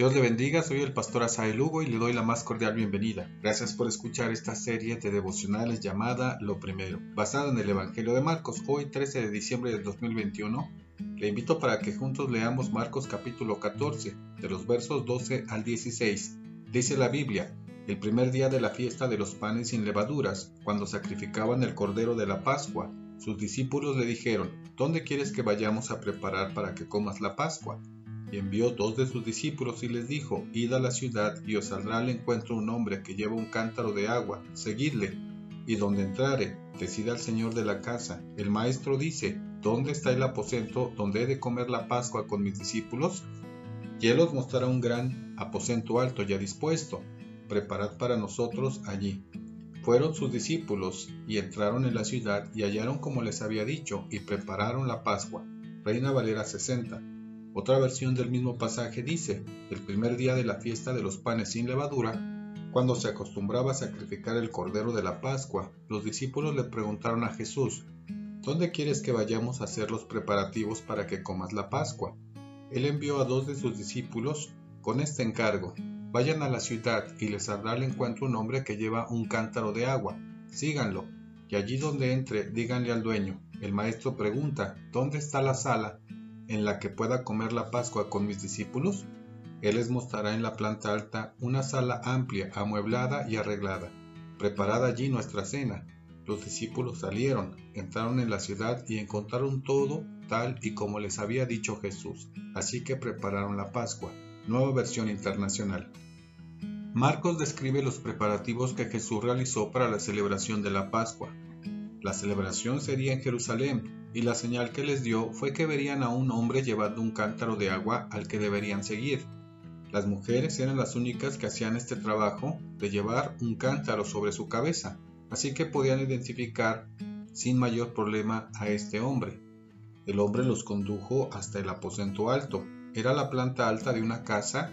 Dios le bendiga, soy el pastor Asael Lugo y le doy la más cordial bienvenida. Gracias por escuchar esta serie de devocionales llamada Lo Primero, basada en el Evangelio de Marcos, hoy 13 de diciembre del 2021. Le invito para que juntos leamos Marcos capítulo 14, de los versos 12 al 16. Dice la Biblia, el primer día de la fiesta de los panes sin levaduras, cuando sacrificaban el cordero de la Pascua, sus discípulos le dijeron, ¿dónde quieres que vayamos a preparar para que comas la Pascua? Envió dos de sus discípulos y les dijo, Id a la ciudad y os saldrá al encuentro un hombre que lleva un cántaro de agua, seguidle, y donde entrare, decida al señor de la casa, el maestro dice, ¿dónde está el aposento donde he de comer la Pascua con mis discípulos? Y él os mostrará un gran aposento alto ya dispuesto, preparad para nosotros allí. Fueron sus discípulos y entraron en la ciudad y hallaron como les había dicho y prepararon la Pascua. Reina Valera 60. Otra versión del mismo pasaje dice, el primer día de la fiesta de los panes sin levadura, cuando se acostumbraba a sacrificar el cordero de la Pascua, los discípulos le preguntaron a Jesús, ¿dónde quieres que vayamos a hacer los preparativos para que comas la Pascua? Él envió a dos de sus discípulos con este encargo, vayan a la ciudad y les saldrá al encuentro un hombre que lleva un cántaro de agua, síganlo, y allí donde entre díganle al dueño, el maestro pregunta, ¿dónde está la sala en la que pueda comer la Pascua con mis discípulos? Él les mostrará en la planta alta una sala amplia, amueblada y arreglada. Preparada allí nuestra cena. Los discípulos salieron, entraron en la ciudad y encontraron todo tal y como les había dicho Jesús. Así que prepararon la Pascua. Nueva versión internacional. Marcos describe los preparativos que Jesús realizó para la celebración de la Pascua. La celebración sería en Jerusalén, y la señal que les dio fue que verían a un hombre llevando un cántaro de agua al que deberían seguir. Las mujeres eran las únicas que hacían este trabajo de llevar un cántaro sobre su cabeza, así que podían identificar sin mayor problema a este hombre. El hombre los condujo hasta el aposento alto. Era la planta alta de una casa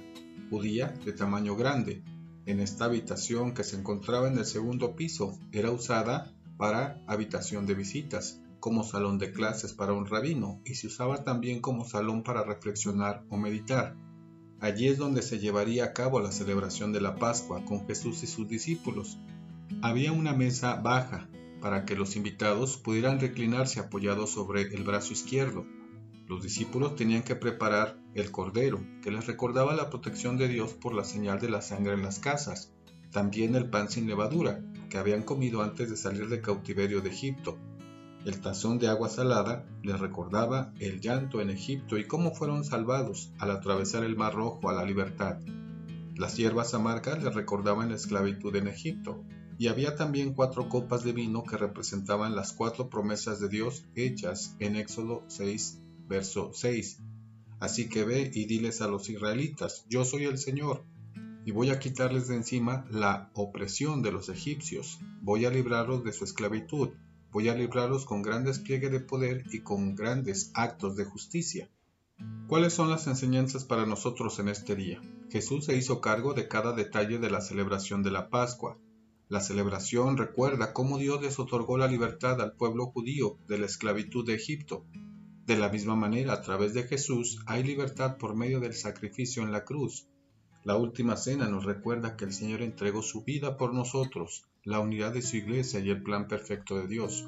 judía de tamaño grande. En esta habitación que se encontraba en el segundo piso era usada para habitación de visitas como salón de clases para un rabino y se usaba también como salón para reflexionar o meditar. Allí es donde se llevaría a cabo la celebración de la Pascua con Jesús y sus discípulos. Había una mesa baja para que los invitados pudieran reclinarse apoyados sobre el brazo izquierdo. Los discípulos tenían que preparar el cordero, que les recordaba la protección de Dios por la señal de la sangre en las casas, también el pan sin levadura, habían comido antes de salir de cautiverio de Egipto, el tazón de agua salada les recordaba el llanto en Egipto y cómo fueron salvados al atravesar el Mar Rojo a la libertad. Las hierbas amargas les recordaban la esclavitud en Egipto, y había también cuatro copas de vino que representaban las cuatro promesas de Dios hechas en Éxodo 6, verso 6. Así que ve y diles a los israelitas, yo soy el Señor, y voy a quitarles de encima la opresión de los egipcios, voy a librarlos de su esclavitud, Voy a librarlos con gran despliegue de poder y con grandes actos de justicia. ¿Cuáles son las enseñanzas para nosotros en este día? Jesús se hizo cargo de cada detalle de la celebración de la Pascua. La celebración recuerda cómo Dios les otorgó la libertad al pueblo judío de la esclavitud de Egipto. De la misma manera, a través de Jesús hay libertad por medio del sacrificio en la cruz. La última cena nos recuerda que el Señor entregó su vida por nosotros la unidad de su iglesia y el plan perfecto de Dios.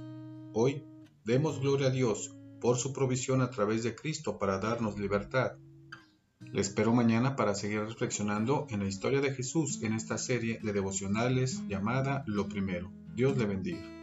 Hoy, demos gloria a Dios por su provisión a través de Cristo para darnos libertad. Le espero mañana para seguir reflexionando en la historia de Jesús en esta serie de devocionales llamada Lo Primero. Dios le bendiga.